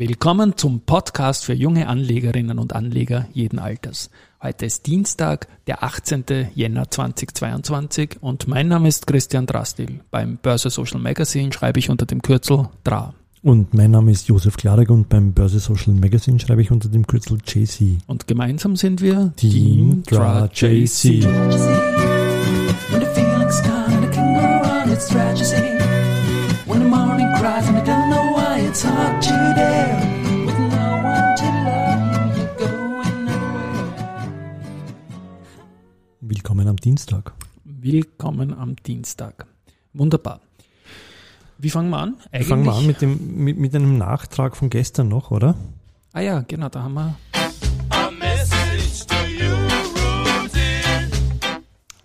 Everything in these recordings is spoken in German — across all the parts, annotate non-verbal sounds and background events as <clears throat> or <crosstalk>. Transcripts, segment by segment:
Willkommen zum Podcast für junge Anlegerinnen und Anleger jeden Alters. Heute ist Dienstag, der 18. Jänner 2022 und mein Name ist Christian Drastil. Beim Börse Social Magazine schreibe ich unter dem Kürzel DRA. Und mein Name ist Josef Klarek und beim Börse Social Magazine schreibe ich unter dem Kürzel JC. Und gemeinsam sind wir Team DRA JC. When the feeling's gone and I can go on, it's tragedy. When the morning cries and I don't know why it's hard to Willkommen am Dienstag. Willkommen am Dienstag. Wunderbar. Wie fangen wir an? Wir fangen wir an mit, dem, mit, mit einem Nachtrag von gestern noch, oder? Ah ja, genau, da haben wir.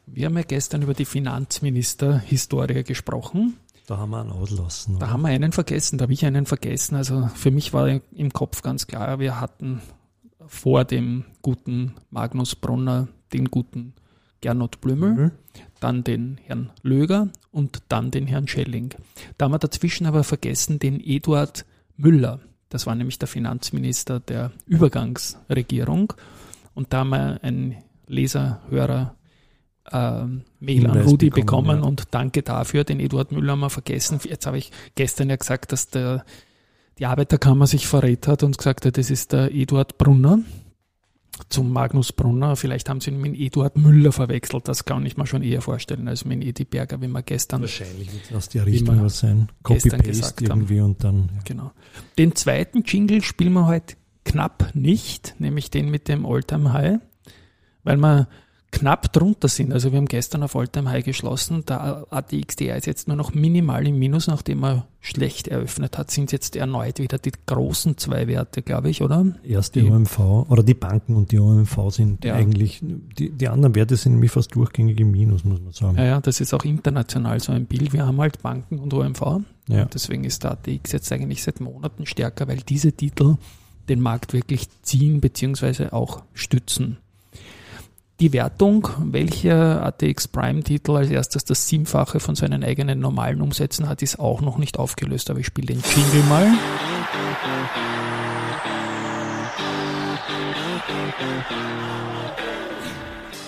Wir haben ja gestern über die Finanzminister-Historie gesprochen. Da haben wir einen auslassen. Da haben wir einen vergessen, da habe ich einen vergessen. Also für mich war im Kopf ganz klar, wir hatten vor dem guten Magnus Brunner den guten Gernot Blümel, Mhm. dann den Herrn Löger und dann den Herrn Schelling. Da haben wir dazwischen aber vergessen den Eduard Müller. Das war nämlich der Finanzminister der Übergangsregierung. Und da haben wir einen Leser, Hörer, ähm, Mail an Rudi bekommen, bekommen ja. und danke dafür. Den Eduard Müller haben wir vergessen. Jetzt habe ich gestern ja gesagt, dass der, die Arbeiterkammer sich verrät hat und gesagt hat, das ist der Eduard Brunner zum Magnus Brunner. Vielleicht haben sie ihn mit Eduard Müller verwechselt. Das kann ich mir schon eher vorstellen als mit Edi Berger, wie wir gestern Wahrscheinlich wird aus der Richtung was sein. Copy-Paste haben. irgendwie und dann. Ja. Genau. Den zweiten Jingle spielen wir heute knapp nicht, nämlich den mit dem Alltime High, weil wir knapp drunter sind. Also wir haben gestern auf Alltime High geschlossen. Der ATXDR ist jetzt nur noch minimal im Minus, nachdem er schlecht eröffnet hat, sind jetzt erneut wieder die großen zwei Werte, glaube ich, oder? Erst die Die- OMV oder die Banken und die OMV sind Ja. eigentlich, die, die anderen Werte sind nämlich fast durchgängig im Minus, muss man sagen. Ja, ja, das ist auch international so ein Bild. Wir haben halt Banken und OMV. Ja. Deswegen ist der ATX jetzt eigentlich seit Monaten stärker, weil diese Titel den Markt wirklich ziehen beziehungsweise auch stützen. Die Wertung, welcher ATX Prime-Titel als erstes das Siebenfache von seinen eigenen normalen Umsätzen hat, ist auch noch nicht aufgelöst, aber ich spiele den Jingle mal.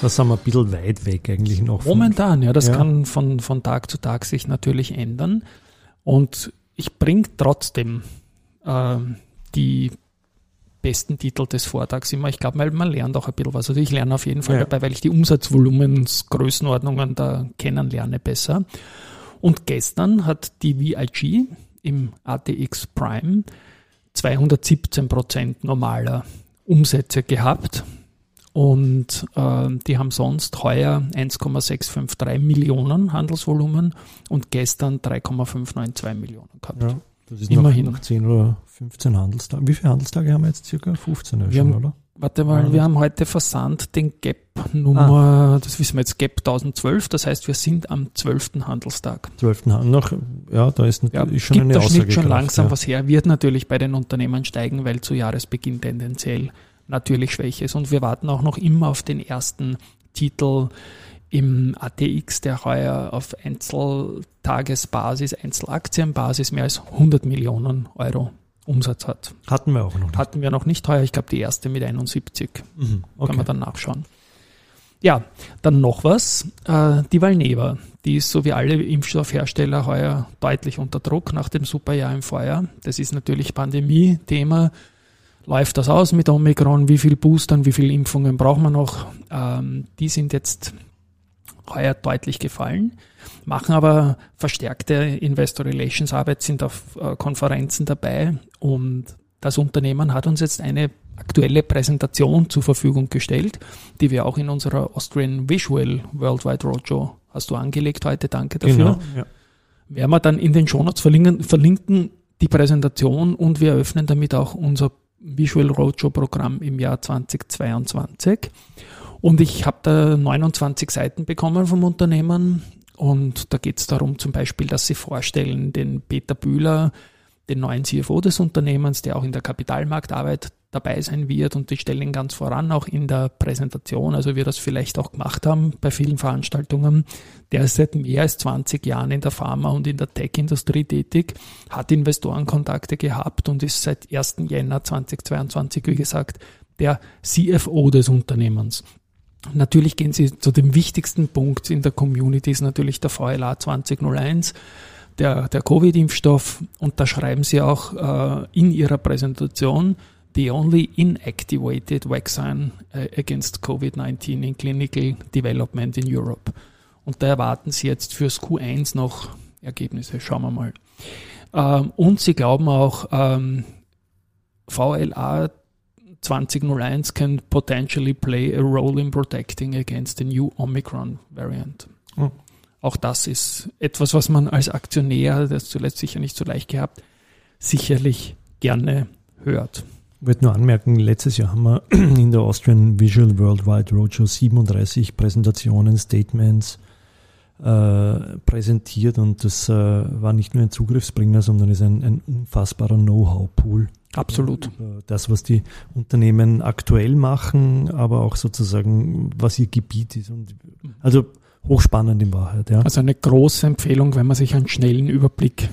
Das sind wir ein bisschen weit weg eigentlich noch. Momentan, ja, das Ja. kann von, von Tag zu Tag sich natürlich ändern. Und ich bringe trotzdem ähm, die besten Titel des Vortags immer. Ich glaube, man lernt auch ein bisschen was. Also ich lerne auf jeden Fall Ja. dabei, weil ich die Umsatzvolumensgrößenordnungen da kennenlerne besser. Und gestern hat die VIG im ATX Prime 217 Prozent normaler Umsätze gehabt. Und äh, die haben sonst heuer 1,653 Millionen Handelsvolumen und gestern 3,592 Millionen gehabt. Ja, das ist Immerhin. Noch, noch 10 oder 15 Handelstage. Wie viele Handelstage haben wir jetzt circa? 15 ja Wir schon, haben- oder? Warte mal, wir haben heute Versand den Gap Nummer, das wissen wir jetzt, Gap 1012, das heißt, wir sind am 12. Handelstag. 12. Hand- noch, ja, da ist, Ja, ist schon gibt eine der Schnitt schon Aussagekraft, langsam ja. was her, wird natürlich bei den Unternehmen steigen, weil zu Jahresbeginn tendenziell natürlich schwächer ist. Und wir warten auch noch immer auf den ersten Titel im ATX, der heuer auf Einzeltagesbasis, Einzelaktienbasis mehr als 100 Millionen Euro Umsatz hat. Hatten wir auch noch nicht. Hatten wir noch nicht heuer, ich glaube die erste mit 71. Mhm. Kann Okay. man dann nachschauen. Ja, dann noch was. Äh, die Valneva, die ist so wie alle Impfstoffhersteller heuer deutlich unter Druck nach dem Superjahr im Vorjahr. Das ist natürlich Pandemie-Thema. Läuft das aus mit Omikron? Wie viel Boostern, wie viele Impfungen braucht man noch? Ähm, die sind jetzt heuer deutlich gefallen, machen aber verstärkte Investor Relations Arbeit, sind auf äh, Konferenzen dabei und das Unternehmen hat uns jetzt eine aktuelle Präsentation zur Verfügung gestellt, die wir auch in unserer Austrian Visual Worldwide Roadshow hast du angelegt heute, danke dafür. Genau. Ja. Werden wir dann in den Shownotes verlinken, verlinken die Präsentation und wir eröffnen damit auch unser Visual Roadshow Programm im Jahr 2022. Und ich habe da 29 Seiten bekommen vom Unternehmen und da geht es darum zum Beispiel, dass sie vorstellen den Peter Bühler, den neuen CFO des Unternehmens, der auch in der Kapitalmarktarbeit dabei sein wird und die stellen ganz voran, auch in der Präsentation, also wir das vielleicht auch gemacht haben bei vielen Veranstaltungen. Der ist seit mehr als 20 Jahren in der Pharma- und in der Tech-Industrie tätig, hat Investorenkontakte gehabt und ist seit 1. Jänner 2022, wie gesagt, der CFO des Unternehmens. Natürlich gehen Sie zu dem wichtigsten Punkt in der Community, ist natürlich der VLA 2001 der, der Covid-Impfstoff und da schreiben sie auch äh, in ihrer Präsentation, the only inactivated vaccine äh, against COVID-19 in clinical development in Europe. Und da erwarten sie jetzt fürs Q1 noch Ergebnisse. Schauen wir mal. Ähm, und sie glauben auch, ähm, VLA 2001 can potentially play a role in protecting against the new Omicron variant. Oh. Auch das ist etwas, was man als Aktionär, das zuletzt sicher nicht so leicht gehabt, sicherlich gerne hört. Ich wollte nur anmerken, letztes Jahr haben wir <clears throat> in der Austrian Visual Worldwide Roadshow 37 Präsentationen, Statements äh, präsentiert und das äh, war nicht nur ein Zugriffsbringer, sondern ist ein, ein unfassbarer Know-how-Pool. Absolut. Über Das, was die Unternehmen aktuell machen, aber auch sozusagen, was ihr Gebiet ist. Und, also hochspannend in Wahrheit. Ja. Also eine große Empfehlung, wenn man sich einen schnellen Überblick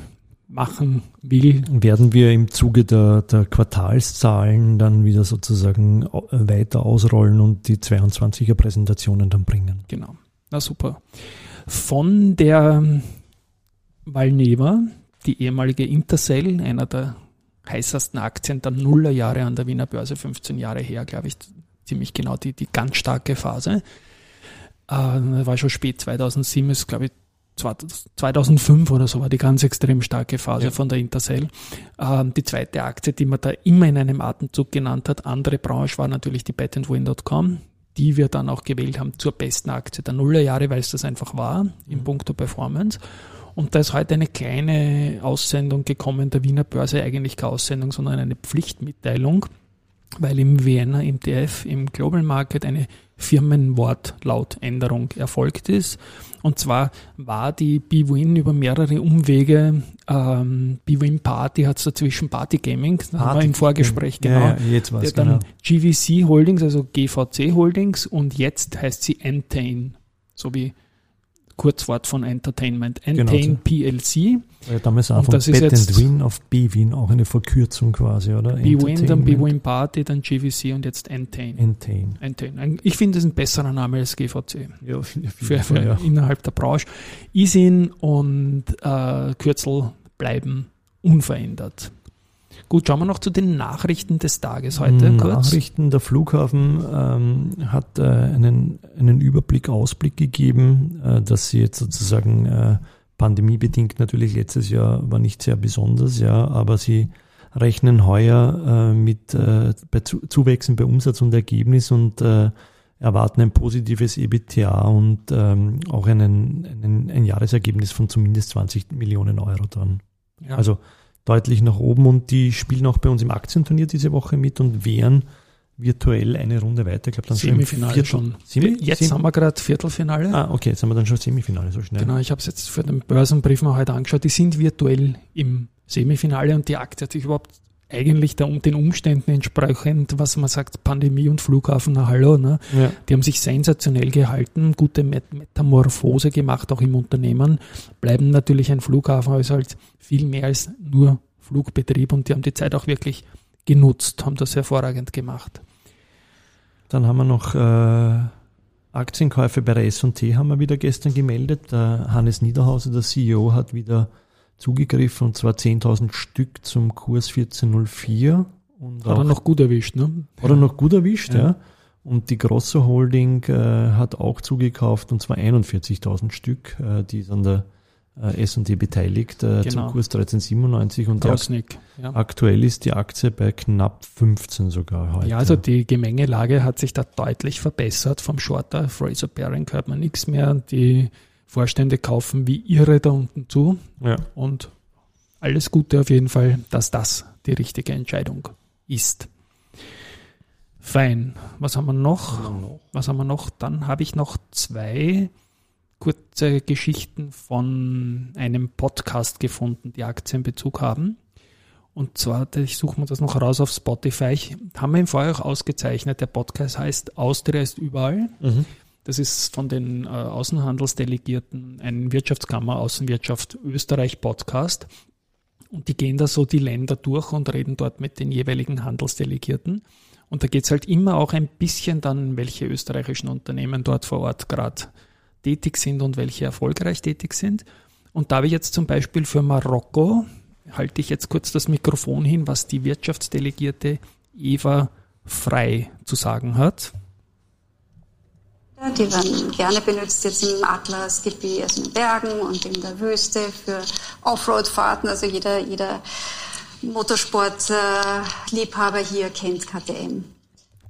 machen will. werden wir im Zuge der, der Quartalszahlen dann wieder sozusagen au- weiter ausrollen und die 22er Präsentationen dann bringen. Genau. Na super. Von der Valneva, die ehemalige Intercell, einer der heißesten Aktien der Nullerjahre an der Wiener Börse, 15 Jahre her, glaube ich, ziemlich genau die, die ganz starke Phase. Äh, war schon spät 2007, ist glaube ich 2005 oder so war die ganz extrem starke Phase Ja. von der Intercell. Ähm, die zweite Aktie, die man da immer in einem Atemzug genannt hat, andere Branche war natürlich die betandwin.com, die wir dann auch gewählt haben zur besten Aktie der Nullerjahre, weil es das einfach war im Punkto Performance. Und da ist heute eine kleine Aussendung gekommen der Wiener Börse, eigentlich keine Aussendung, sondern eine Pflichtmitteilung, weil im Vienna MTF im Global Market eine Firmenwortlautänderung erfolgt ist. Und zwar war die BWin über mehrere Umwege, ähm, BWin Party hat es dazwischen Party Gaming, das haben wir im Vorgespräch, genau. Ja, ja, jetzt weiß dann genau. GVC Holdings, also GVC Holdings und jetzt heißt sie Entain, so wie Kurzwort von Entertainment. Entain PLC. War ja damals auch Und von das ist Bet jetzt- and Win auf B-Win auch eine Verkürzung quasi, oder? BWin, dann. BWin Party, dann GVC und jetzt Entain. Entain. Entain. Ich finde es ein besserer Name als GVC. Ja, jeden Für, für ja. innerhalb der Branche. ISIN und äh, Kürzel bleiben unverändert. Gut, schauen wir noch zu den Nachrichten des Tages heute kurz. Nachrichten, der Flughafen ähm, hat äh, einen, einen Überblick, Ausblick gegeben, äh, dass sie jetzt sozusagen äh, pandemiebedingt natürlich letztes Jahr war nicht sehr besonders, ja, aber sie rechnen heuer äh, mit äh, bei Zu Zuwächsen bei Umsatz und Ergebnis und äh, erwarten ein positives EBITDA und ähm, auch einen, einen, ein Jahresergebnis von zumindest 20 Millionen Euro dann. Ja. Also deutlich nach oben und die spielen auch bei uns im Aktienturnier diese Woche mit und wären virtuell eine Runde weiter. Ich glaube dann Semifinale schon. im schon. Semi? Jetzt Semi? haben wir gerade Viertelfinale. Ah, okay, jetzt haben wir dann schon Semifinale so schnell. Genau, ich habe es jetzt für den Börsenbrief mal heute angeschaut. Die sind virtuell im Semifinale und die Aktie hat sich überhaupt eigentlich der, den Umständen entsprechend, was man sagt, Pandemie und Flughafen, na hallo, ne? Ja. Die haben sich sensationell gehalten, gute Met Metamorphose gemacht, auch im Unternehmen. Bleiben natürlich ein Flughafen, ist halt viel mehr als nur Flugbetrieb und die haben die Zeit auch wirklich genutzt, haben das hervorragend gemacht. Dann haben wir noch äh, Aktienkäufe bei der S&T haben wir wieder gestern gemeldet. Der Hannes Niederhauser, der CEO, hat wieder zugegriffen und zwar 10.000 Stück zum Kurs 1404. Und Hat er noch gut erwischt, ne? Hat er noch gut erwischt, Ja. ja. Und die Grosso Holding äh, hat auch zugekauft und zwar 41.000 Stück, äh, die ist an der äh, S&T beteiligt äh, Genau. zum Kurs 1397 und die ak Rosnick. Ja. aktuell ist die Aktie bei knapp 15 sogar heute. Ja, also die Gemengelage hat sich da deutlich verbessert. Vom Shorter Fraser Baring hört man nichts mehr. Die Vorstände kaufen wie irre da unten zu. ja. Und alles Gute auf jeden Fall, dass das die richtige Entscheidung ist. Fein. Was haben wir noch? Was haben wir noch? Dann habe ich noch zwei kurze Geschichten von einem Podcast gefunden, die Aktienbezug haben. Und zwar, ich suche mir das noch raus auf Spotify. Ich, haben wir ihn vorher auch ausgezeichnet. Der Podcast heißt Austria ist überall. Das ist von den äh, Außenhandelsdelegierten ein Wirtschaftskammer Außenwirtschaft Österreich Podcast. Und die gehen da so die Länder durch und reden dort mit den jeweiligen Handelsdelegierten. Und da geht's halt immer auch ein bisschen dann, welche österreichischen Unternehmen dort vor Ort gerade tätig sind und welche erfolgreich tätig sind. Und da habe ich jetzt zum Beispiel für Marokko, halte ich jetzt kurz das Mikrofon hin, was die Wirtschaftsdelegierte Eva Frei zu sagen hat. Die werden gerne benutzt jetzt im Atlasgebiet, also in den Bergen und in der Wüste für Offroad-Fahrten. Also jeder, jeder Motorsport-Liebhaber hier kennt KTM.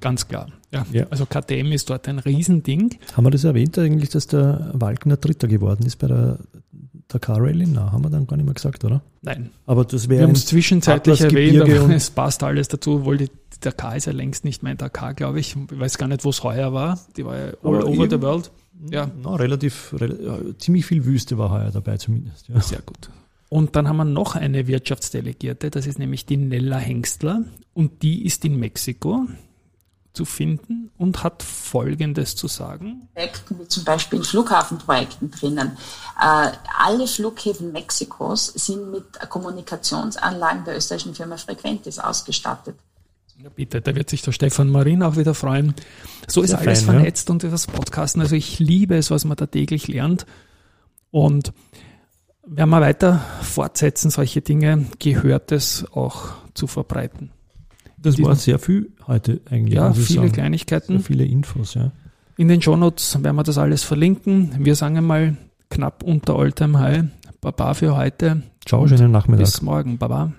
Ganz klar. Ja. Ja. Also KTM ist dort ein Riesending. Haben wir das erwähnt eigentlich, dass der Walkner Dritter geworden ist bei der Dakar Rallye? Na, haben wir dann gar nicht mehr gesagt, oder? Nein. Aber das Wir wäre haben es zwischenzeitlich erwähnt, aber es passt alles dazu, obwohl die Dakar ist ja längst nicht mehr in Dakar, glaube ich. Ich weiß gar nicht, wo es heuer war. Die war ja all Aber over the world. Ja, na, relativ, rel ja, ziemlich viel Wüste war heuer dabei zumindest. Ja. sehr gut. Und dann haben wir noch eine Wirtschaftsdelegierte, das ist nämlich die Nella Hengstler und die ist in Mexiko zu finden und hat Folgendes zu sagen. Projekten, wie zum Beispiel in Flughafenprojekten drinnen. Äh, alle Flughäfen Mexikos sind mit Kommunikationsanlagen der österreichischen Firma Frequentis ausgestattet. Ja, bitte, da wird sich der Stefan Marin auch wieder freuen. So ist Sehr alles fein, ja. vernetzt und das Podcasten. Also ich liebe es, was man da täglich lernt. Und werden wir weiter fortsetzen, solche Dinge, gehört es auch zu verbreiten. Das war sehr viel heute eigentlich. Ja, ich viele sagen. Kleinigkeiten. Sehr viele Infos, ja. In den Shownotes werden wir das alles verlinken. Wir sagen einmal knapp unter Alltime High. Baba für heute. Ciao, schönen Nachmittag. Bis morgen. Baba.